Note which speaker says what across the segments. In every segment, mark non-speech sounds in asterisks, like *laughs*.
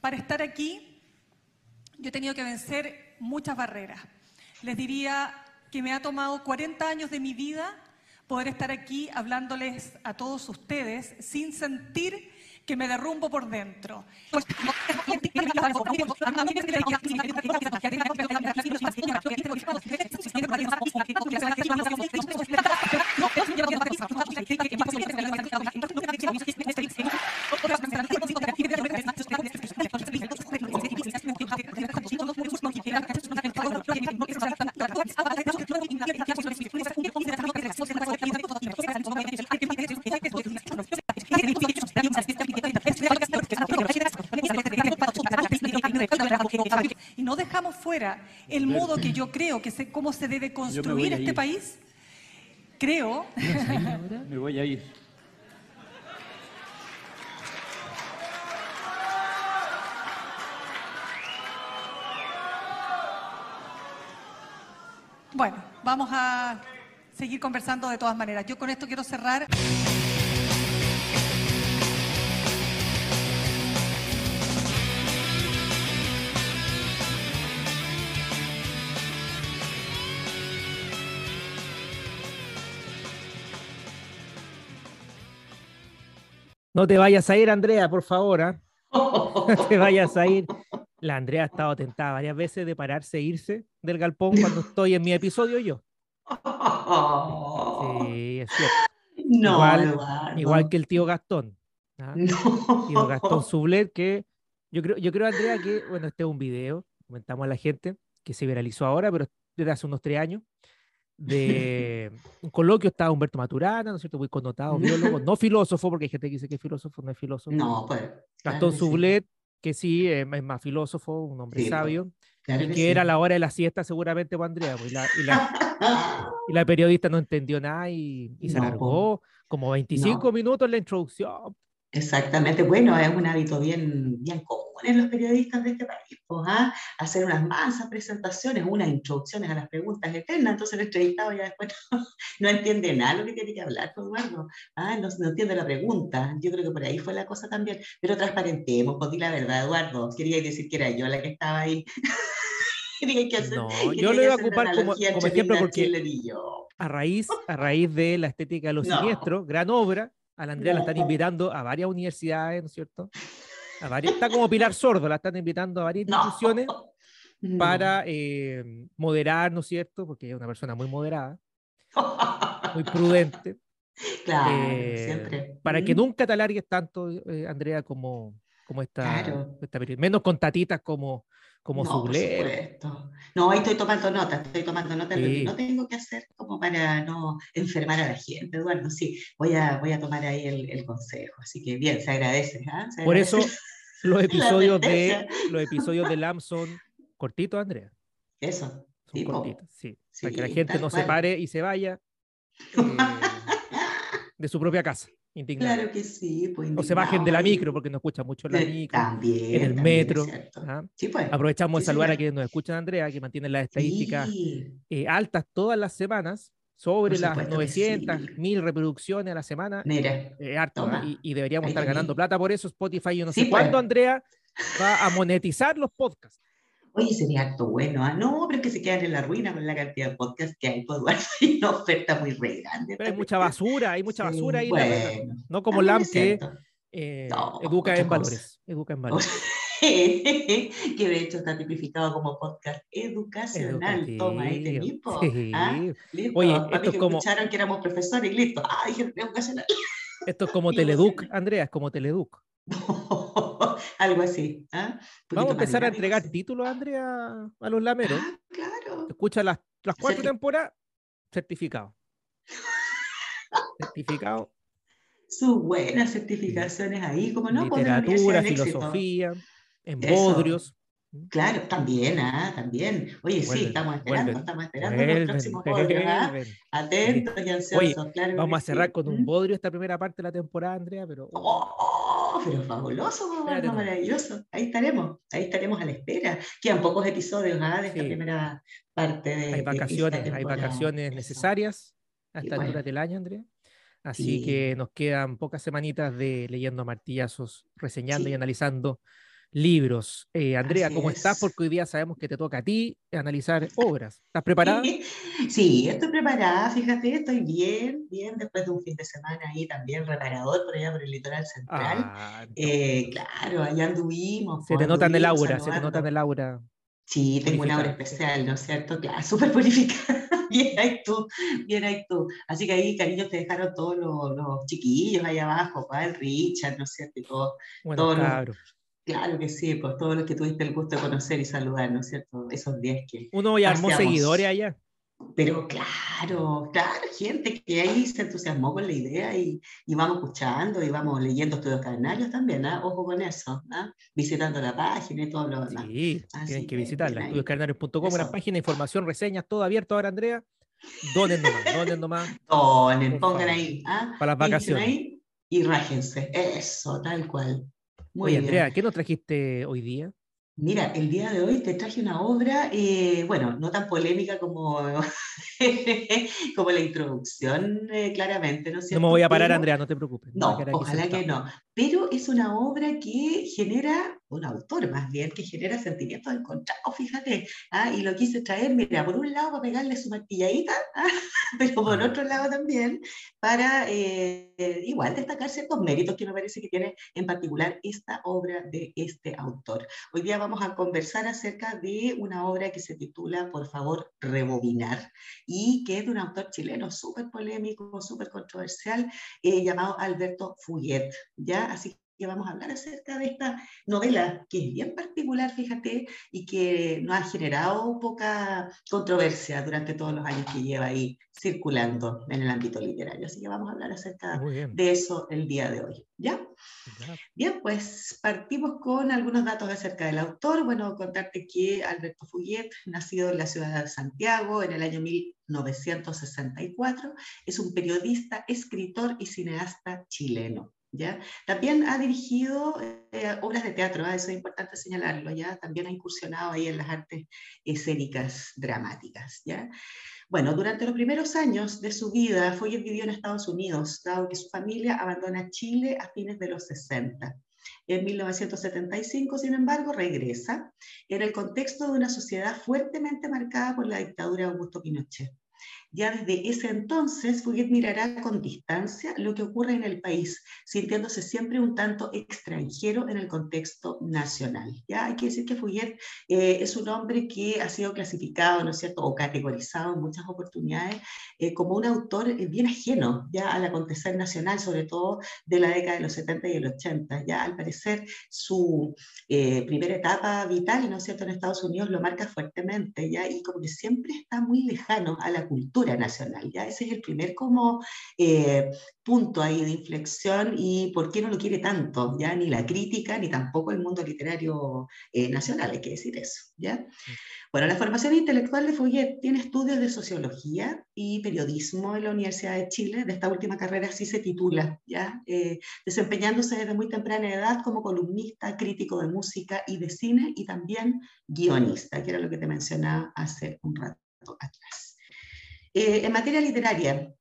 Speaker 1: Para estar aquí, yo he tenido que vencer muchas barreras. Les diría que me ha tomado 40 años de mi vida poder estar aquí hablándoles a todos ustedes sin sentir que me derrumbo por dentro. Gracias y no dejamos fuera el modo que yo creo que sé cómo se debe construir este país, creo.
Speaker 2: Me voy a ir.
Speaker 1: Bueno, vamos a seguir conversando de todas maneras. Yo con esto quiero cerrar.
Speaker 3: No te vayas a ir, Andrea, por favor. ¿ah? No te *laughs* vayas a ir. La Andrea ha estado tentada varias veces de pararse e irse del galpón cuando estoy en mi episodio yo. *laughs* Sí, es cierto.
Speaker 4: No,
Speaker 3: igual que el tío Gastón. ¿ah?
Speaker 4: No.
Speaker 3: Tío Gastón Sublet, que yo creo, yo creo, Andrea, que, bueno, este es un video, comentamos a la gente, que se viralizó ahora, pero desde hace unos tres años, de un coloquio estaba Humberto Maturana, ¿no es cierto? Muy connotado, biólogo, no filósofo, porque hay gente que dice que es filósofo, no es filósofo.
Speaker 4: No, pues.
Speaker 3: Gastón
Speaker 4: claro que sí.
Speaker 3: Sublet, que sí, eh, es más filósofo, un hombre
Speaker 4: Sí, pues,
Speaker 3: sabio,
Speaker 4: claro
Speaker 3: y
Speaker 4: que
Speaker 3: que
Speaker 4: sí.
Speaker 3: era la hora de la siesta seguramente Andrea, pues, y, la, y, la, *laughs* y la periodista no entendió nada y, y se
Speaker 4: No,
Speaker 3: alargó como 25
Speaker 4: No.
Speaker 3: minutos en la introducción.
Speaker 4: Exactamente, bueno, es un hábito bien, bien común en los periodistas de este país, pues, ¿ah? hacer unas mansas presentaciones, unas introducciones a las preguntas eternas, entonces el entrevistado ya después *laughs* no, no entiende nada lo que tiene que hablar, pues, Eduardo, ¿ah? no, no entiende la pregunta, yo creo que por ahí fue la cosa también, pero transparentemos, pues di la verdad, Eduardo, quería decir que era yo la que estaba ahí. *laughs* Que hacer-
Speaker 3: No, yo lo iba a ocupar como, como ejemplo porque a raíz, a raíz de la estética de los *laughs*
Speaker 4: No.
Speaker 3: siniestros, gran obra, a la Andrea la están invitando a varias universidades, ¿no es cierto? A varias, está como Pilar Sordo, la están invitando a varias
Speaker 4: No.
Speaker 3: instituciones para eh, moderar, ¿no es cierto? Porque es una persona muy moderada, *laughs* muy prudente,
Speaker 4: Claro,
Speaker 3: eh,
Speaker 4: siempre.
Speaker 3: para que
Speaker 4: Mm.
Speaker 3: nunca te alargues tanto, eh, Andrea, como, como esta,
Speaker 4: Claro.
Speaker 3: esta periodista. menos con tatitas como, como
Speaker 4: no, por supuesto. No, ahí estoy tomando nota, estoy tomando nota de lo que no tengo que hacer como para no enfermar a la gente, Eduardo. Sí, voy a, voy a tomar ahí el, el consejo. Así que bien, se agradece. ¿ah? Se
Speaker 3: Por
Speaker 4: agradece.
Speaker 3: eso *laughs* los *laughs* episodios de los episodios de LAM son cortitos, Andrea.
Speaker 4: Eso.
Speaker 3: Son
Speaker 4: Sí, po.
Speaker 3: cortitos, sí. Para que la gente no se pare y se vaya eh, de su propia casa,
Speaker 4: Claro que sí. Pues,
Speaker 3: O se bajen de la micro porque no escuchan mucho la
Speaker 4: De-
Speaker 3: micro.
Speaker 4: También.
Speaker 3: en el
Speaker 4: también,
Speaker 3: metro. ¿ah?
Speaker 4: Sí, pues.
Speaker 3: Aprovechamos de saludar a quienes nos escuchan, Andrea, que mantienen las estadísticas
Speaker 4: Sí,
Speaker 3: eh, altas todas las semanas, sobre
Speaker 4: Por
Speaker 3: las
Speaker 4: supuesto que
Speaker 3: 900,
Speaker 4: sí.
Speaker 3: 1000 reproducciones a la semana.
Speaker 4: mira.
Speaker 3: eh, harto, y, y deberíamos
Speaker 4: Ahí
Speaker 3: estar ganando plata por eso. Spotify, yo no
Speaker 4: Sí,
Speaker 3: sé
Speaker 4: pues.
Speaker 3: cuándo, Andrea, va a monetizar los podcasts.
Speaker 4: Oye, sería acto bueno, ¿ah? No, pero es que se quedan en la ruina con la cantidad de podcasts que hay, pues, *laughs* Eduardo. Hay una oferta muy re grande.
Speaker 3: Pero hay mucha basura, hay mucha
Speaker 4: Sí,
Speaker 3: basura ahí. la verdad.
Speaker 4: Bueno,
Speaker 3: No como
Speaker 4: también
Speaker 3: LAM que eh,
Speaker 4: No,
Speaker 3: educa en valores. Educa en valores. *laughs*
Speaker 4: que de hecho está tipificado como podcast educacional. Toma, ahí.
Speaker 3: Sí.
Speaker 4: ¿Ah? Listo.
Speaker 3: Oye,
Speaker 4: Para mí
Speaker 3: esto es
Speaker 4: que
Speaker 3: como-
Speaker 4: escucharon que éramos profesores y listo. *laughs* Ah, dijeron educacional.
Speaker 3: Esto es como Teleduc. Andrea, es como Teleduc.
Speaker 4: Algo así. Un
Speaker 3: Vamos a empezar a entregar títulos, Andrea, a los lameros.
Speaker 4: Ah, claro.
Speaker 3: Escucha las, las cuatro temporadas, certificado. *laughs* Certificado,
Speaker 4: Sus buenas certificaciones ahí, como no, Pues
Speaker 3: literatura, filosofía, en
Speaker 4: Eso.
Speaker 3: bodrios.
Speaker 4: Claro, también, ah, también. Oye, sí, estamos esperando,
Speaker 3: vuelven,
Speaker 4: estamos esperando
Speaker 3: Vuelven,
Speaker 4: los próximos podrios, ¿ah? Atentos y ansiosos, claro.
Speaker 3: Vamos a cerrar
Speaker 4: sí.
Speaker 3: con un bodrio esta primera parte de la temporada, Andrea, pero
Speaker 4: Oh, pero fabuloso,
Speaker 3: nomás.
Speaker 4: maravilloso. Ahí estaremos, ahí estaremos a la espera. Quedan pocos episodios ¿ah? de esta
Speaker 3: Sí.
Speaker 4: primera parte de
Speaker 3: hay
Speaker 4: de
Speaker 3: vacaciones, hay
Speaker 4: temporada.
Speaker 3: vacaciones necesarias a
Speaker 4: Y
Speaker 3: esta altura
Speaker 4: bueno.
Speaker 3: del año, Andrea. Así
Speaker 4: Sí.
Speaker 3: que nos quedan pocas semanitas de leyendo martillazos, reseñando y
Speaker 4: Sí.
Speaker 3: analizando libros. Eh, Andrea,
Speaker 4: Así
Speaker 3: ¿cómo estás?
Speaker 4: es.
Speaker 3: Porque hoy día sabemos que te toca a ti analizar obras. ¿Estás preparada?
Speaker 4: Sí, estoy preparada, fíjate, estoy bien, bien, después de un fin de semana ahí también reparador por allá por el litoral central.
Speaker 3: Ah, no.
Speaker 4: Eh, claro, allá anduvimos.
Speaker 3: se te
Speaker 4: pues,
Speaker 3: nota en el aura, se te nota en el aura.
Speaker 4: Sí, tengo una aura
Speaker 3: Purificada.
Speaker 4: especial, ¿no es cierto? Claro, *laughs* súper purificada. Bien ahí tú, bien ahí tú. Así que ahí, cariño, te dejaron todos los, los chiquillos ahí abajo, pa, el Richard, ¿no es cierto? Y todo,
Speaker 3: Bueno,
Speaker 4: todos los-
Speaker 3: cabros.
Speaker 4: Claro que sí, pues todos los que tuviste el gusto de conocer y saludar, ¿no es cierto? Esos 10 que,
Speaker 3: Uno ya armó seguidores allá.
Speaker 4: Pero claro, claro, gente que ahí se entusiasmó con la idea y, y vamos escuchando y vamos leyendo estudios canarios también, ¿ah? Ojo con eso, ¿ah? Visitando la página y todo lo demás.
Speaker 3: Sí,
Speaker 4: Así
Speaker 3: tienen que visitarla. una
Speaker 4: Eso.
Speaker 3: página, información, reseñas, todo abierto ahora, Andrea. Donen nomás, donen nomás.
Speaker 4: Donen, pongan ahí, ¿ah?
Speaker 3: Para las vacaciones.
Speaker 4: ahí y rájense. Eso, tal cual. Muy
Speaker 3: Oye,
Speaker 4: bien.
Speaker 3: Andrea, ¿qué nos trajiste hoy día?
Speaker 4: Mira, el día de hoy te traje una obra, eh, bueno, no tan polémica como, *laughs* como la introducción, eh, claramente, ¿no es
Speaker 3: No me voy a parar, Andrea, no te preocupes.
Speaker 4: No, ojalá que no. Pero es una obra que genera, un autor más bien, que genera sentimientos encontrados, fíjate. ¿ah? Y lo quise traer, mira, por un lado para pegarle su martilladita, *laughs* ¿ah? pero por otro lado también para eh, igual destacar ciertos méritos que me parece que tiene en particular esta obra de este autor. Hoy día vamos a conversar acerca de una obra que se titula, por favor, Rebobinar, y que es de un autor chileno súper polémico, súper controversial, eh, llamado Alberto Fuyet, ¿ya? Así que vamos a hablar acerca de esta novela que es bien particular, fíjate, y que nos ha generado poca controversia durante todos los años que lleva ahí circulando en el ámbito literario. Así que vamos a hablar acerca de eso el día de hoy, ¿ya?
Speaker 3: ya.
Speaker 4: Bien, pues partimos con algunos datos acerca del autor. Bueno, contarte que Alberto Fuyet, nacido en la ciudad de Santiago en el año 1964, es un periodista, escritor y cineasta chileno. También ha dirigido eh, obras de teatro, ¿ah? eso es importante señalarlo, ¿ya? También ha incursionado ahí en las artes escénicas dramáticas, ¿ya? Bueno, durante los primeros años de su vida, Foyet vivió en Estados Unidos, dado que su familia abandona Chile a fines de los 60. En 1975, sin embargo, regresa en el contexto de una sociedad fuertemente marcada por la dictadura de Augusto Pinochet. Ya desde ese entonces, Fouquet mirará con distancia lo que ocurre en el país, sintiéndose siempre un tanto extranjero en el contexto nacional. ¿ya? Hay que decir que Fouquet eh, es un hombre que ha sido clasificado, ¿no es cierto?, o categorizado en muchas oportunidades eh, como un autor eh, bien ajeno ya al acontecer nacional, sobre todo de la década de los 70 y el 80. Ya al parecer su eh, primera etapa vital, ¿no es cierto?, en Estados Unidos lo marca fuertemente, ¿ya? Y como que siempre está muy lejano a la cultura nacional, ¿ya? Ese es el primer como eh, punto ahí de inflexión y por qué no lo quiere tanto, ¿ya? Ni la crítica, ni tampoco el mundo literario eh, nacional, hay que decir eso, ¿ya? Bueno, la formación intelectual de Fouquet tiene estudios de sociología y periodismo en la Universidad de Chile. De esta última carrera así se titula, ¿ya? Eh, desempeñándose desde muy temprana edad como columnista, crítico de música y de cine y también guionista, que era lo que te mencionaba hace un rato atrás. Eh, en materia literaria,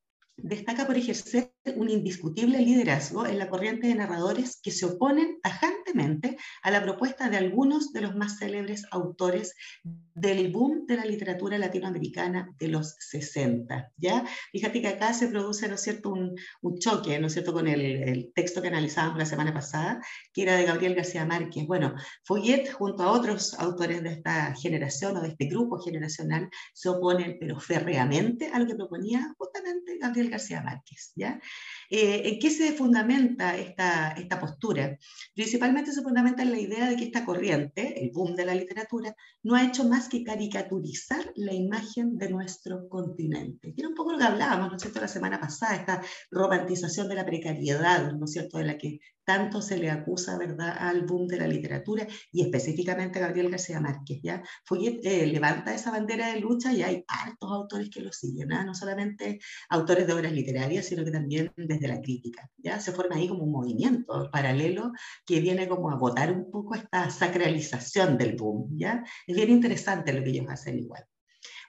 Speaker 4: destaca por ejercer un indiscutible liderazgo en la corriente de narradores que se oponen tajantemente a la propuesta de algunos de los más célebres autores del boom de la literatura latinoamericana de los 60. ¿ya? Fíjate que acá se produce, ¿no es cierto?, un, un choque, ¿no es cierto?, con el, el, texto que analizábamos la semana pasada, que era de Gabriel García Márquez. Bueno, Foyet, junto a otros autores de esta generación o de este grupo generacional, se oponen, pero férreamente, a lo que proponía justamente Gabriel García Márquez. ¿ya? Eh, ¿En qué se fundamenta esta, esta postura? Principalmente se fundamenta en la idea de que esta corriente, el boom de la literatura, no ha hecho más que caricaturizar la imagen de nuestro continente. Que era un poco lo que hablábamos, ¿no es cierto?, la semana pasada, esta romantización de la precariedad, ¿no es cierto?, de la que tanto se le acusa, ¿verdad?, al boom de la literatura y específicamente a Gabriel García Márquez, ¿ya? Eh, levanta esa bandera de lucha y hay hartos autores que lo siguen, ¿eh? no solamente autores de obras literarias, sino que también desde la crítica, ¿ya? Se forma ahí como un movimiento paralelo que viene como a votar un poco esta sacralización del boom, ¿ya? Es bien interesante lo que ellos hacen igual.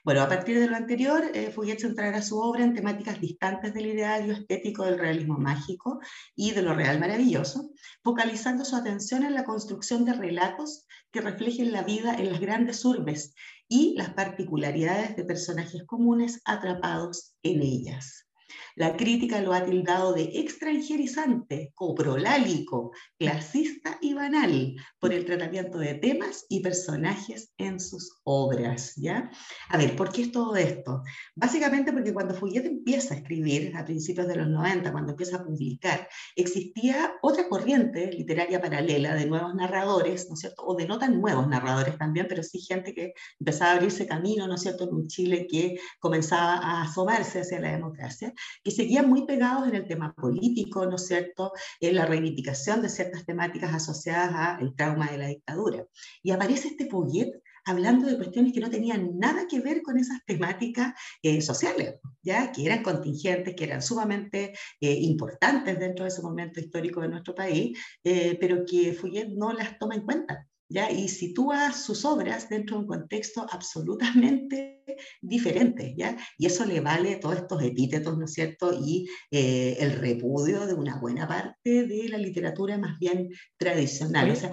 Speaker 4: Bueno, a partir de lo anterior, eh, Fouillet centrará su obra en temáticas distantes del ideario estético del realismo mágico y de lo real maravilloso, focalizando su atención en la construcción de relatos que reflejen la vida en las grandes urbes y las particularidades de personajes comunes atrapados en ellas. La crítica lo ha tildado de extranjerizante, coprolálico, clasista y banal por el tratamiento de temas y personajes en sus obras. ¿ya? A ver, ¿por qué es todo esto? Básicamente porque cuando Fouillet empieza a escribir a principios de los 90, cuando empieza a publicar, existía otra corriente literaria paralela de nuevos narradores, ¿no es cierto? O de no tan nuevos narradores también, pero sí gente que empezaba a abrirse camino, ¿no es cierto?, en un Chile que comenzaba a asomarse hacia la democracia que seguían muy pegados en el tema político, ¿no es cierto?, en la reivindicación de ciertas temáticas asociadas al trauma de la dictadura. Y aparece este Poyet hablando de cuestiones que no tenían nada que ver con esas temáticas eh, sociales, ya que eran contingentes, que eran sumamente eh, importantes dentro de ese momento histórico de nuestro país, eh, pero que Fouillet no las toma en cuenta. ¿Ya? y sitúa sus obras dentro de un contexto absolutamente *laughs* diferente, ¿ya? y eso le vale todos estos epítetos, ¿no es cierto?, y eh, el repudio de una buena parte de la literatura más bien tradicional. O sea,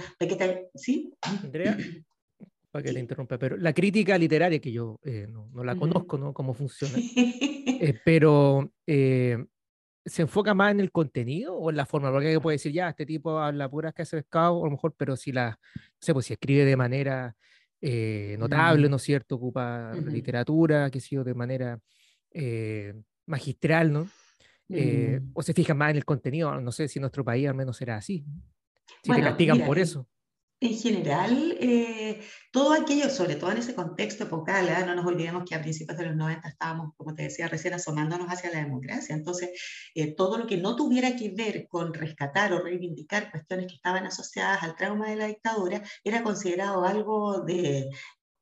Speaker 4: ¿sí?
Speaker 3: Andrea, *clears throat* para que le interrumpa, pero la crítica literaria, que yo eh, no, no, la conozco, ¿no?, cómo funciona, *laughs* eh, pero se enfoca más en el contenido o en la forma, porque puede decir, ya, este tipo habla puras que hace pescado, a lo mejor, pero si la, no sé, pues si escribe de manera eh, notable, ¿no es cierto? Ocupa literatura, que sé de manera eh, magistral, ¿no? Eh, o se fija más en el contenido, no sé si en nuestro país al menos será así. Si te castigan por eso
Speaker 4: en general, eh, todo aquello, sobre todo en ese contexto epocal, no nos olvidemos que a principios de los 90 estábamos, como te decía recién, asomándonos hacia la democracia. Entonces, eh, todo lo que no tuviera que ver con rescatar o reivindicar cuestiones que estaban asociadas al trauma de la dictadura era considerado algo de,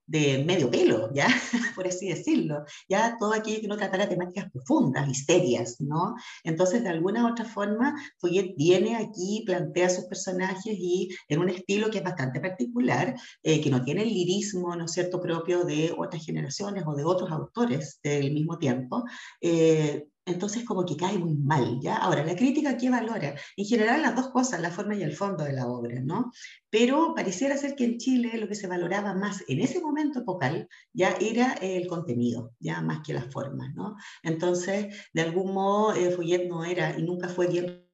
Speaker 4: de medio pelo, ¿ya? *laughs* Por así decirlo. Ya todo aquello que no tratara temáticas profundas, misterias, ¿no? Entonces, de alguna u otra forma, Foyet viene aquí, plantea sus personajes y en un estilo que es bastante particular, eh, que no tiene el lirismo, ¿no es cierto?, propio de otras generaciones o de otros autores del mismo tiempo, eh, entonces como que cae muy mal, ¿ya? Ahora, la crítica, ¿qué valora? En general las dos cosas, la forma y el fondo de la obra, ¿no? Pero pareciera ser que en Chile lo que se valoraba más en ese momento epocal ya era el contenido, ya más que las formas, ¿no? Entonces, de algún modo, eh, Fouillet no era y nunca fue bien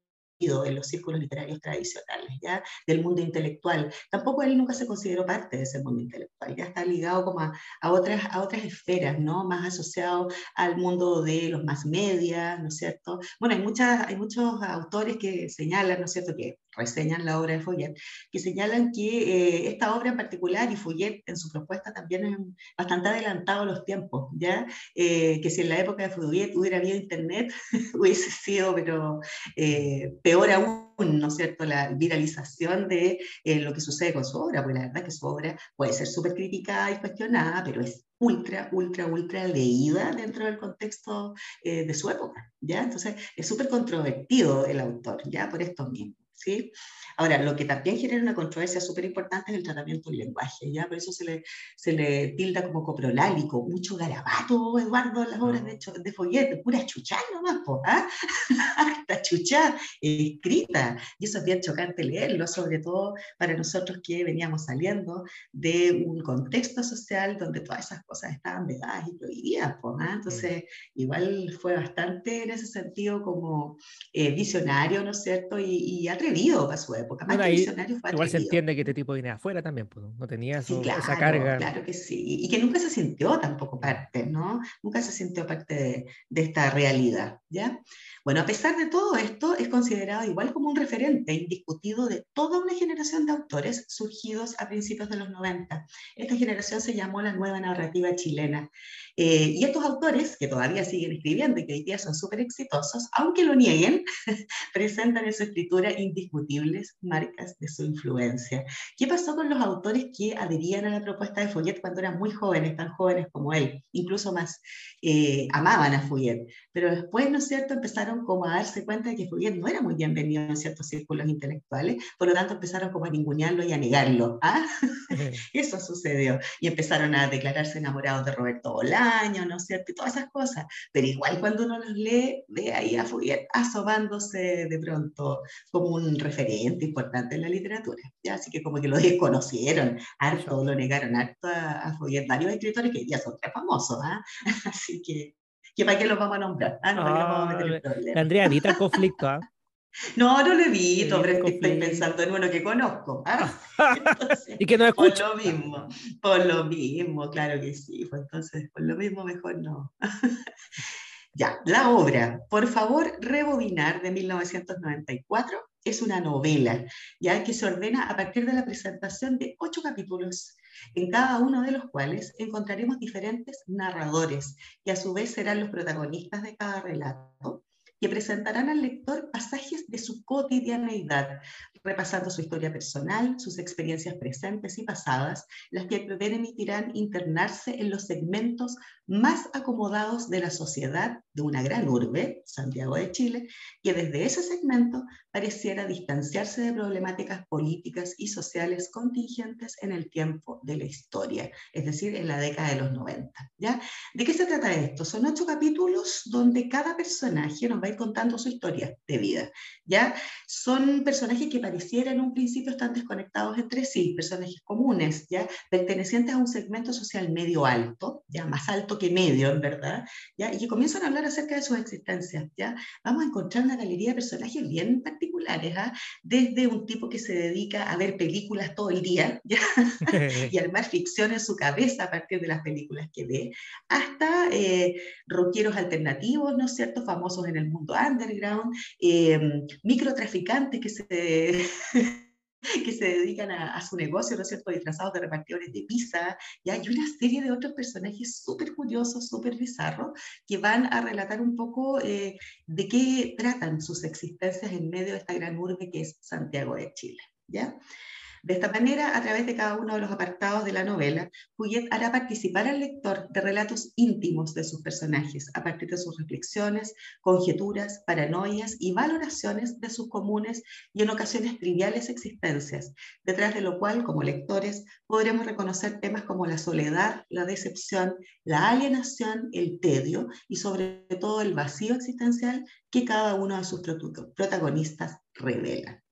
Speaker 4: en los círculos literarios tradicionales, ¿ya? del mundo intelectual. Tampoco él nunca se consideró parte de ese mundo intelectual, ya está ligado como a, otras, a otras esferas, ¿no? más asociado al mundo de los más media, ¿no es cierto? Bueno, hay, muchas, hay muchos autores que señalan, ¿no es cierto?, que reseñan la obra de Foyet, que señalan que eh, esta obra en particular, y Foyet en su propuesta también es bastante adelantado a los tiempos, ¿ya? Eh, que si en la época de Foyet hubiera habido internet, *laughs* hubiese sido, pero eh, peor aún, ¿no es cierto?, la viralización de lo que sucede con su obra, porque la verdad es que su obra puede ser súper criticada y cuestionada, pero es ultra, ultra, ultra leída dentro del contexto de su época, ¿ya? Entonces, es súper controvertido el autor, ¿ya? Por esto mismo. ¿Sí? Ahora, lo que también genera una controversia súper importante es el tratamiento del lenguaje, ¿ya? Por eso se le, se le tilda como coprolálico, mucho garabato, Eduardo, en las obras de, de Follet, pura chuchá nomás, ¿ah? *laughs* Hasta chuchá escrita, y eso es bien chocante leerlo, sobre todo para nosotros que veníamos saliendo de un contexto social donde todas esas cosas estaban vedadas y prohibidas, ¿ah? Entonces, igual fue bastante en ese sentido como eh, visionario, ¿no es cierto? Y, y atrevido para su época.
Speaker 3: igual se entiende que este tipo viene afuera también, pues, no tenía esa carga.
Speaker 4: Claro que sí, y que nunca se sintió tampoco parte, ¿no? Nunca se sintió parte de, de esta realidad, ¿ya? Bueno, a pesar de todo esto, es considerado igual como un referente indiscutido de toda una generación de autores surgidos a principios de los 90. Esta generación se llamó la nueva narrativa chilena. Eh, y estos autores, que todavía siguen escribiendo y que hoy día son súper exitosos, aunque lo nieguen, *laughs* presentan en su escritura indiscutibles marcas de su influencia. ¿Qué pasó con los autores que adherían a la propuesta de Follet cuando eran muy jóvenes, tan jóvenes como él, incluso más, eh, amaban a Follet, pero después, ¿no es cierto?, empezaron como a darse cuenta de que Fourier no era muy bienvenido en ciertos círculos intelectuales, por lo tanto empezaron como a ningunearlo y a negarlo. ¿ah? *laughs* *laughs* Eso sucedió. Y empezaron a declararse enamorados de Roberto Bolaño, ¿no es cierto? Y todas esas cosas. Pero igual cuando uno los lee, ve ahí a Fouillet asomándose de pronto como un referente importante en la literatura. ¿ya? Así que como que lo desconocieron, harto lo negaron, harto a, a varios escritores que ya son famosos. ¿ah? *laughs* Así que que para qué los vamos a nombrar. Ah, no, vamos a meter
Speaker 3: ah, Andrea, evita el conflicto. ¿ah?
Speaker 4: No, no lo evito, pero estoy pensando en uno que conozco. ¿ah? *laughs*
Speaker 3: y que no escucho.
Speaker 4: Por lo mismo, por lo mismo, claro que sí. Pues entonces, por lo mismo, mejor no. *laughs* ya, la obra, por favor, rebobinar de 1994 es una novela, ya que se ordena a partir de la presentación de ocho capítulos en cada uno de los cuales encontraremos diferentes narradores, que a su vez serán los protagonistas de cada relato, que presentarán al lector pasajes de su cotidianeidad, repasando su historia personal, sus experiencias presentes y pasadas, las que permitirán internarse en los segmentos más acomodados de la sociedad de una gran urbe, Santiago de Chile, que desde ese segmento pareciera distanciarse de problemáticas políticas y sociales contingentes en el tiempo de la historia, es decir, en la década de los 90. ¿ya? ¿De qué se trata esto? Son ocho capítulos donde cada personaje nos va a ir contando su historia de vida. ¿ya? Son personajes que pareciera en un principio están desconectados entre sí, personajes comunes, ¿ya? pertenecientes a un segmento social medio alto, ya más alto que medio, en verdad, ¿ya? y que comienzan a hablar acerca de sus existencias. ¿ya? Vamos a encontrar una galería de personajes bien particulares, ¿ah? desde un tipo que se dedica a ver películas todo el día *laughs* ¿ya? *laughs* y armar ficción en su cabeza a partir de las películas que ve, hasta eh, rockeros alternativos, ¿no es cierto?, famosos en el mundo underground, eh, microtraficantes que se *laughs* que se dedican a, su negocio, ¿no es cierto?, disfrazados de repartidores de pizza, y hay una serie de otros personajes súper curiosos, súper bizarros, que van a relatar un poco eh, de qué tratan sus existencias en medio de esta gran urbe que es Santiago de Chile, ¿ya? De esta manera, a través de cada uno de los apartados de la novela, Juliet hará participar al lector de relatos íntimos de sus personajes, a partir de sus reflexiones, conjeturas, paranoias y valoraciones de sus comunes y en ocasiones triviales existencias, detrás de lo cual, como lectores, podremos reconocer temas como la soledad, la decepción, la alienación, el tedio y sobre todo el vacío existencial que cada uno de sus protagonistas revela.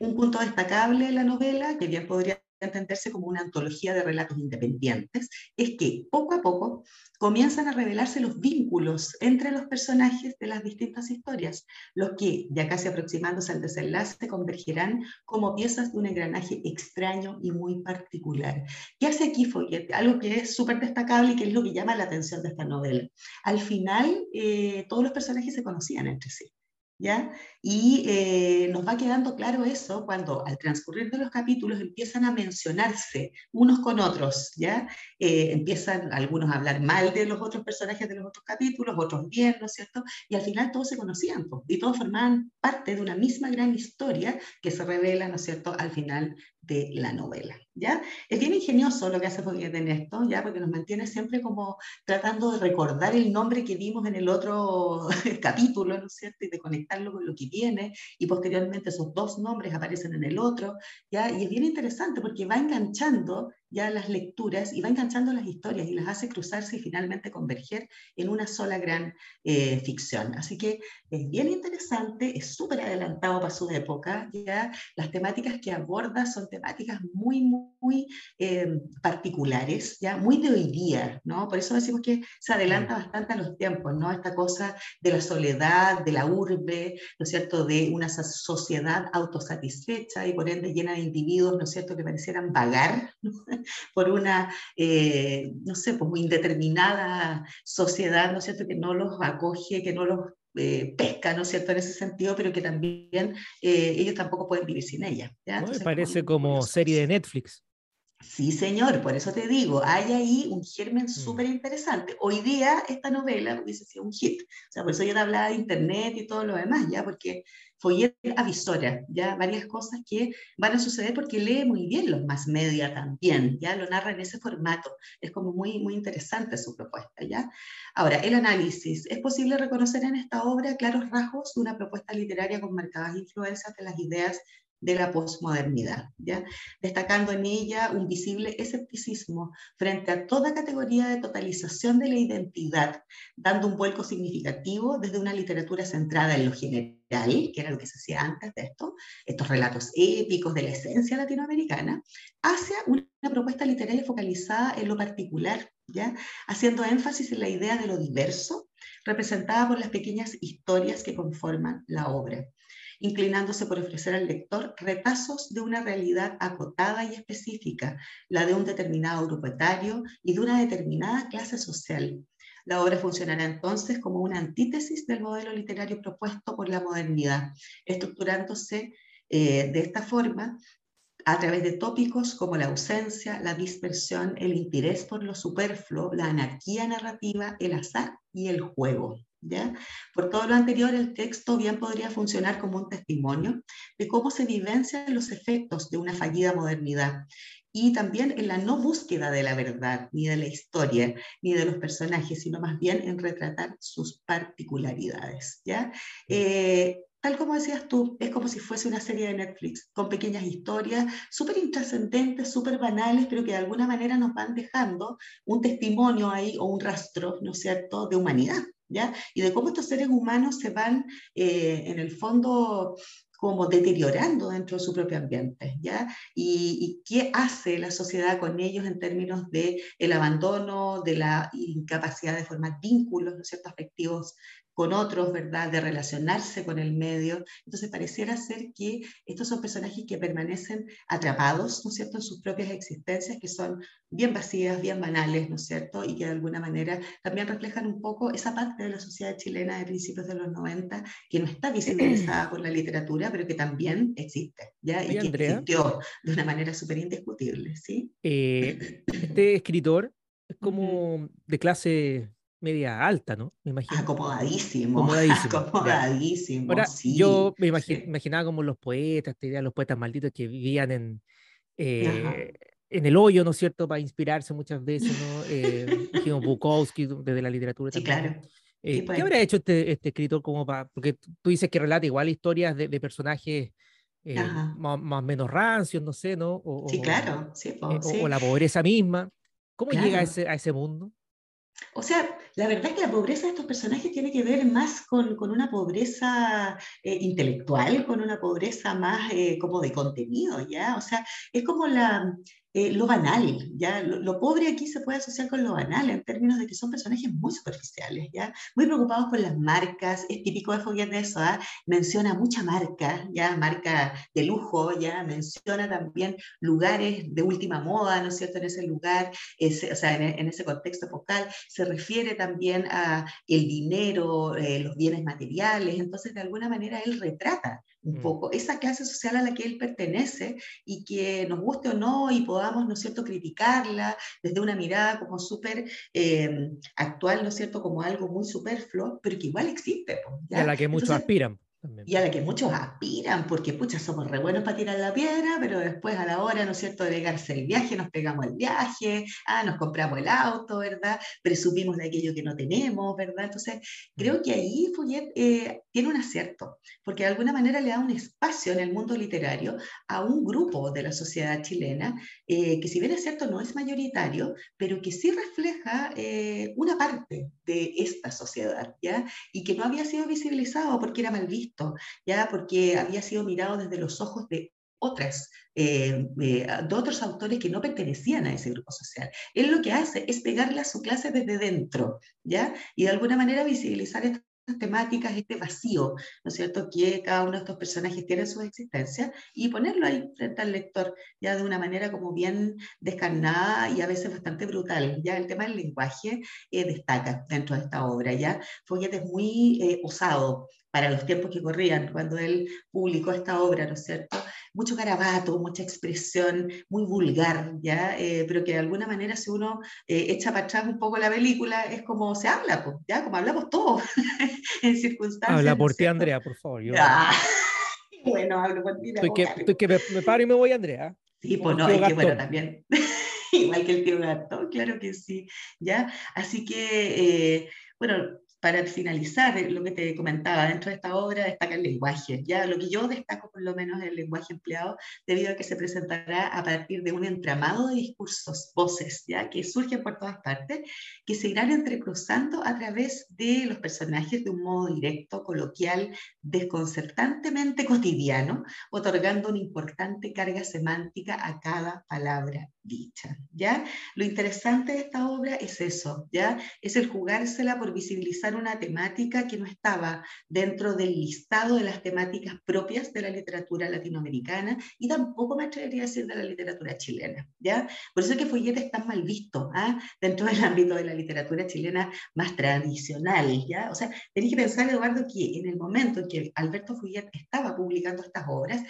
Speaker 4: Un punto destacable de la novela, que bien podría entenderse como una antología de relatos independientes, es que poco a poco comienzan a revelarse los vínculos entre los personajes de las distintas historias, los que, ya casi aproximándose al desenlace, convergerán como piezas de un engranaje extraño y muy particular. ¿Qué hace aquí? Algo que es súper destacable y que es lo que llama la atención de esta novela. Al final, eh, todos los personajes se conocían entre sí. ¿Ya? Y eh, nos va quedando claro eso cuando al transcurrir de los capítulos empiezan a mencionarse unos con otros, ¿ya? Eh, empiezan algunos a hablar mal de los otros personajes de los otros capítulos, otros bien, ¿no es cierto? Y al final todos se conocían y todos formaban parte de una misma gran historia que se revela, ¿no es cierto?, al final de la novela. ¿ya? Es bien ingenioso lo que hace Foguet en esto, ¿ya? porque nos mantiene siempre como tratando de recordar el nombre que vimos en el otro *laughs* capítulo, ¿no es cierto? Y de conectarlo con lo que viene, y posteriormente esos dos nombres aparecen en el otro, ¿ya? Y es bien interesante porque va enganchando ya las lecturas y va enganchando las historias y las hace cruzarse y finalmente converger en una sola gran eh, ficción. Así que es bien interesante, es súper adelantado para su época, ya las temáticas que aborda son temáticas muy, muy eh, particulares, ya muy de hoy día, ¿no? Por eso decimos que se adelanta bastante a los tiempos, ¿no? Esta cosa de la soledad, de la urbe, ¿no es cierto?, de una sociedad autosatisfecha y por ende llena de individuos, ¿no es cierto?, que parecieran vagar, ¿no? Por una, eh, no sé, pues muy indeterminada sociedad, ¿no es cierto?, que no los acoge, que no los eh, pesca, ¿no es cierto?, en ese sentido, pero que también eh, ellos tampoco pueden vivir sin ella. ¿ya?
Speaker 3: parece como, serie de Netflix.
Speaker 4: Sí, señor, por eso te digo, hay ahí un germen mm. súper interesante. Hoy día esta novela hubiese sido un hit, o sea, por eso yo te hablaba de internet y todo lo demás, ya, porque Foyer avisora, ya varias cosas que van a suceder porque lee muy bien los más media también, ya lo narra en ese formato. Es como muy, muy interesante su propuesta, ya. Ahora, el análisis. Es posible reconocer en esta obra claros rasgos de una propuesta literaria con marcadas influencias de las ideas de la posmodernidad, destacando en ella un visible escepticismo frente a toda categoría de totalización de la identidad, dando un vuelco significativo desde una literatura centrada en lo general, que era lo que se hacía antes de esto, estos relatos épicos de la esencia latinoamericana, hacia una propuesta literaria focalizada en lo particular, ¿ya? haciendo énfasis en la idea de lo diverso, representada por las pequeñas historias que conforman la obra inclinándose por ofrecer al lector retazos de una realidad acotada y específica, la de un determinado grupo etario y de una determinada clase social. La obra funcionará entonces como una antítesis del modelo literario propuesto por la modernidad, estructurándose eh, de esta forma a través de tópicos como la ausencia, la dispersión, el interés por lo superfluo, la anarquía narrativa, el azar y el juego. Por todo lo anterior, el texto bien podría funcionar como un testimonio de cómo se vivencian los efectos de una fallida modernidad y también en la no búsqueda de la verdad, ni de la historia, ni de los personajes, sino más bien en retratar sus particularidades. ¿ya? Eh, tal como decías tú, es como si fuese una serie de Netflix, con pequeñas historias súper intrascendentes, súper banales, pero que de alguna manera nos van dejando un testimonio ahí o un rastro, ¿no es cierto?, de humanidad. Y de cómo estos seres humanos se van, eh, en el fondo, como deteriorando dentro de su propio ambiente, ¿ya? Y, qué hace la sociedad con ellos en términos de el abandono, de la incapacidad de formar vínculos, ¿no es afectivos con otros, ¿verdad? De relacionarse con el medio. Entonces pareciera ser que estos son personajes que permanecen atrapados, ¿no es cierto?, en sus propias existencias, que son bien vacías, bien banales, ¿no es cierto?, y que de alguna manera también reflejan un poco esa parte de la sociedad chilena de principios de los 90 que no está visibilizada por la literatura, pero que también existe, ¿ya? y que existió de una manera súper indiscutible, ¿sí?
Speaker 3: Eh, este escritor es como de clase media alta, ¿no?
Speaker 4: Me imagino. Acomodadísimo. *laughs* Acomodadísimo. Acomodadísimo.
Speaker 3: Ahora, yo me imaginaba como los poetas, te diría, los poetas malditos que vivían en, eh, en el hoyo, ¿no es cierto?, para inspirarse muchas veces, ¿no? Eh, Bukowski, desde la literatura.
Speaker 4: Sí, claro.
Speaker 3: Eh, ¿Qué pues. habría hecho este, este, escritor como para.? Porque tú dices que relata igual historias de, de personajes. Eh, más, más, menos rancios, no sé, ¿no?
Speaker 4: O, sí, claro, sí,
Speaker 3: o, la pobreza misma. ¿Cómo llega a ese, a ese mundo?
Speaker 4: O sea, la verdad es que la pobreza de estos personajes tiene que ver más con, con una pobreza eh, intelectual, con una pobreza más eh, como de contenido, ¿ya? O sea, es como la, eh, lo banal, ¿ya? Lo, pobre aquí se puede asociar con lo banal en términos de que son personajes muy superficiales, ¿ya? Muy preocupados por las marcas, es típico de Foguet eso, ¿ah? Menciona mucha marca, ¿ya? Marca de lujo, ¿ya? Menciona también lugares de última moda, ¿no es cierto? En ese lugar, o sea, en, ese contexto focal, se refiere también a el dinero, eh, los bienes materiales, entonces de alguna manera él retrata un mm. poco esa clase social a la que él pertenece y que nos guste o no y podamos, ¿no es cierto?, criticarla desde una mirada como súper eh, actual, ¿no es cierto?, como algo muy superfluo, pero que igual existe.
Speaker 3: A la que muchos aspiran.
Speaker 4: Y a la que muchos aspiran, porque pucha, somos re buenos para tirar la piedra, pero después a la hora, ¿no es cierto?, de llegarse el viaje, nos pegamos el viaje, ah, nos compramos el auto, ¿verdad? Presumimos de aquello que no tenemos, ¿verdad? Entonces, creo mm. que ahí Fouillet eh, tiene un acierto, porque de alguna manera le da un espacio en el mundo literario a un grupo de la sociedad chilena, eh, que si bien es cierto, no es mayoritario, pero que sí refleja eh, una parte de esta sociedad, ¿ya? Y que no había sido visibilizado porque era mal visto ya porque había sido mirado desde los ojos de otras, eh, de otros autores que no pertenecían a ese grupo social. Él lo que hace es pegarle a su clase desde dentro, ¿ya? Y de alguna manera visibilizar estas temáticas, este vacío, ¿no es cierto?, que cada uno de estos personajes tiene en su existencia y ponerlo ahí frente al lector, ya de una manera como bien descarnada y a veces bastante brutal. Ya el tema del lenguaje eh, destaca dentro de esta obra, ya Foguet es muy eh, osado para los tiempos que corrían, cuando él publicó esta obra, ¿no es cierto? Mucho garabato, mucha expresión, muy vulgar, ¿ya? Eh, pero que de alguna manera si uno eh, echa para atrás un poco la película, es como se habla, pues, ¿ya? Como hablamos todos *laughs* en circunstancias.
Speaker 3: Habla por ti, Andrea, por favor. *laughs*
Speaker 4: bueno, hablo por ti.
Speaker 3: Estoy que, estoy que me, paro y me voy, Andrea.
Speaker 4: Sí, pues no, es que bueno, también. *laughs* Igual que el tío gato, claro que sí, ¿ya? Así que, eh, bueno, para finalizar, lo que te comentaba, dentro de esta obra destaca el lenguaje. Ya lo que yo destaco, por lo menos, el lenguaje empleado, debido a que se presentará a partir de un entramado de discursos, voces, ya que surgen por todas partes, que se irán entrecruzando a través de los personajes de un modo directo, coloquial, desconcertantemente cotidiano, otorgando una importante carga semántica a cada palabra dicha. ¿ya? Lo interesante de esta obra es eso, ¿ya? es el jugársela por visibilizar una temática que no estaba dentro del listado de las temáticas propias de la literatura latinoamericana y tampoco me atrevería a decir de la literatura chilena. ¿ya? Por eso es que Follete está mal visto ¿ah? dentro del ámbito de la literatura chilena más tradicional. ¿ya? O sea, tenéis que pensar, Eduardo, que en el momento en que Alberto Follet estaba publicando estas obras,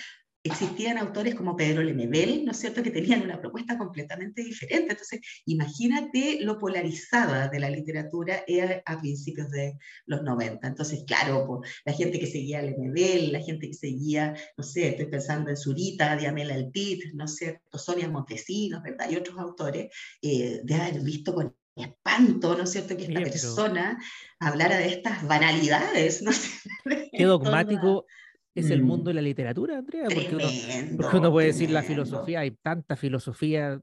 Speaker 4: existían autores como Pedro Lemebel, ¿no es cierto?, que tenían una propuesta completamente diferente. Entonces, imagínate lo polarizada de la literatura a principios de los 90. Entonces, claro, la gente que seguía a Lemebel, la gente que seguía, no sé, estoy pensando en Zurita, Diamela Altit, ¿no es cierto?, Sonia Montesinos, ¿verdad?, y otros autores, eh, de haber visto con espanto, ¿no es cierto?, que esta persona hablara de estas banalidades, ¿no. *laughs*
Speaker 3: Qué dogmático es el mundo mm. de la literatura, Andrea, porque uno, porque uno, puede decir la filosofía, hay tanta filosofía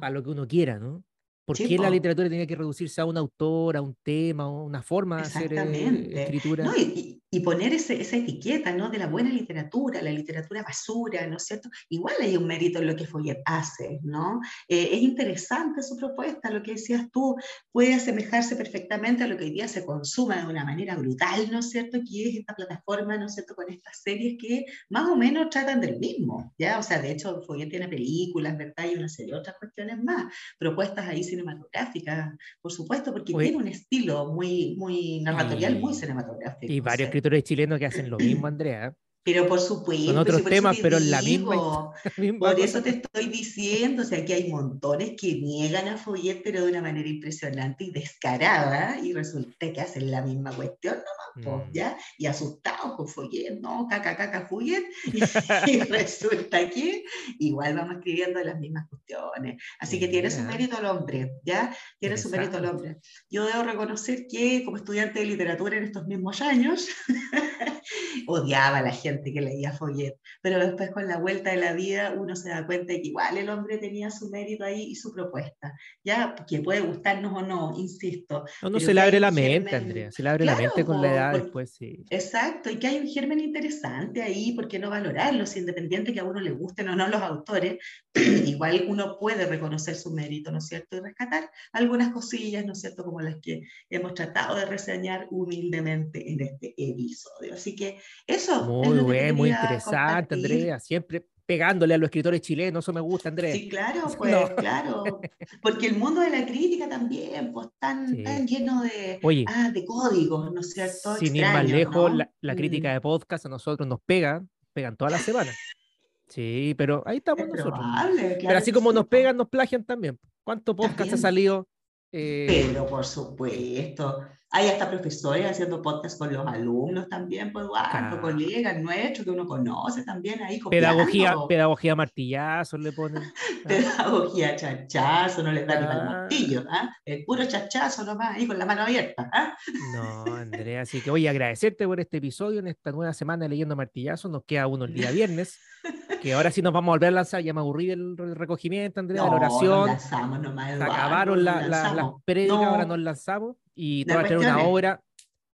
Speaker 3: para lo que uno quiera, ¿no? ¿Por qué la literatura tiene que reducirse a un autor, a un tema, a una forma de hacer eh, escritura?
Speaker 4: No, y, y, poner ese, esa etiqueta ¿no? de la buena literatura, la literatura basura, ¿no es cierto? Igual hay un mérito en lo que Follet hace, ¿no? Eh, es interesante su propuesta, lo que decías tú, puede asemejarse perfectamente a lo que hoy día se consuma de una manera brutal, ¿no es cierto? Que es esta plataforma, ¿no es cierto? Con estas series que más o menos tratan del mismo, ¿ya? O sea, de hecho, Follet tiene películas, ¿verdad? Y una serie de otras cuestiones más, propuestas ahí cinematográfica, por supuesto, porque tiene un estilo muy, muy narratorial, muy cinematográfico.
Speaker 3: Y varios escritores chilenos que hacen lo mismo, *clears throat* Andrea.
Speaker 4: Pero por supuesto.
Speaker 3: Con otros temas, pero en la misma.
Speaker 4: por eso te estoy diciendo, o sea, que hay montones que niegan a Follet, pero de una manera impresionante y descarada, y resulta que hacen la misma cuestión nomás, mm. ¿ya? Y asustados con Follet, ¿no? Caca, caca, Follet. *laughs* *laughs* Y, resulta que igual vamos escribiendo las mismas cuestiones. Así que tiene su mérito el hombre, ¿ya? Tiene su mérito el hombre. Yo debo reconocer que, como estudiante de literatura en estos mismos años, *laughs* odiaba a la gente que leía Follet, pero después con la vuelta de la vida uno se da cuenta de que igual el hombre tenía su mérito ahí y su propuesta, ya que puede gustarnos o no, insisto.
Speaker 3: No, no se le abre la mente, Andrea, se le abre la mente con la edad después, sí.
Speaker 4: Exacto, y que hay un germen interesante ahí, ¿por qué no valorarlo? Si independiente que a uno le gusten o no los autores, *clears throat* igual uno puede reconocer su mérito, ¿no es cierto? Y rescatar algunas cosillas, ¿no es cierto? Como las que hemos tratado de reseñar humildemente en este episodio. Así que eso.
Speaker 3: Muy bueno, muy interesante, Andrea. Siempre pegándole a los escritores chilenos, eso me gusta, Andrea.
Speaker 4: Sí, claro, pues, claro. Porque el mundo de la crítica también, pues, tan, tan lleno de, ah, de códigos, ¿no es cierto?
Speaker 3: Sin ir más lejos, la, crítica mm. de podcast a nosotros nos pega, pegan todas las semanas. Sí, pero ahí estamos nosotros. pero así como nos pegan, nos plagian también. ¿Cuánto podcast ha salido?
Speaker 4: Eh, pero por supuesto. Hay hasta profesores haciendo podcast con los alumnos también, pues, Eduardo, colegas nuestros que uno conoce también ahí.
Speaker 3: Pedagogía, pedagogía martillazo le ponen. *laughs*
Speaker 4: pedagogía chachazo, no le da ni para martillo, ¿ah? El puro chachazo nomás, ahí con la mano abierta. ¿ah?
Speaker 3: No, Andrea, así que voy a agradecerte por este episodio en esta nueva semana leyendo martillazo. Nos queda uno el día viernes, que ahora sí nos vamos a volver a lanzar. Ya me aburrí del recogimiento, Andrea, de la oración.
Speaker 4: lanzamos nomás,
Speaker 3: acabaron las la, ahora nos lanzamos y te va a tener una obra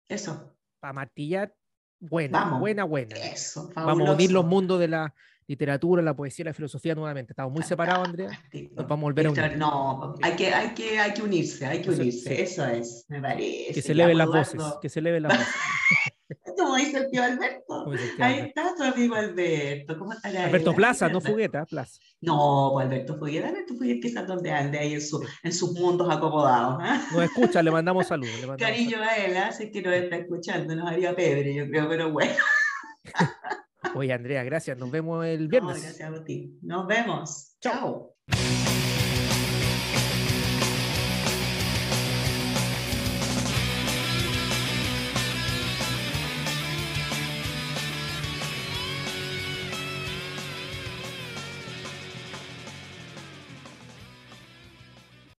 Speaker 4: eso.
Speaker 3: para martillar buena, buena, buena. Eso, Vamos a unir los mundos de la literatura, la poesía la filosofía nuevamente. Estamos muy separados, Andrea. Nos vamos a volver a unir.
Speaker 4: No, hay que, hay que, hay que unirse, hay que unirse. Eso es, me parece.
Speaker 3: Que se eleven las voces, que se eleven las voces. *laughs*
Speaker 4: Como dice el tío Alberto. Ahí está tu amigo Alberto. ¿Cómo está
Speaker 3: Alberto Plaza, no Fugueta, Plaza.
Speaker 4: No, pues Alberto Fugueta, Alberto Fugueta quizás donde ande ahí en, su, en sus mundos acomodados. ¿eh?
Speaker 3: Nos escucha, le mandamos saludos.
Speaker 4: Cariño a él, así ¿eh? que nos está escuchando, nos haría pebre, yo creo, pero bueno. *laughs*
Speaker 3: Oye, Andrea, gracias. Nos vemos el viernes.
Speaker 4: gracias a ti. Nos vemos. Chao.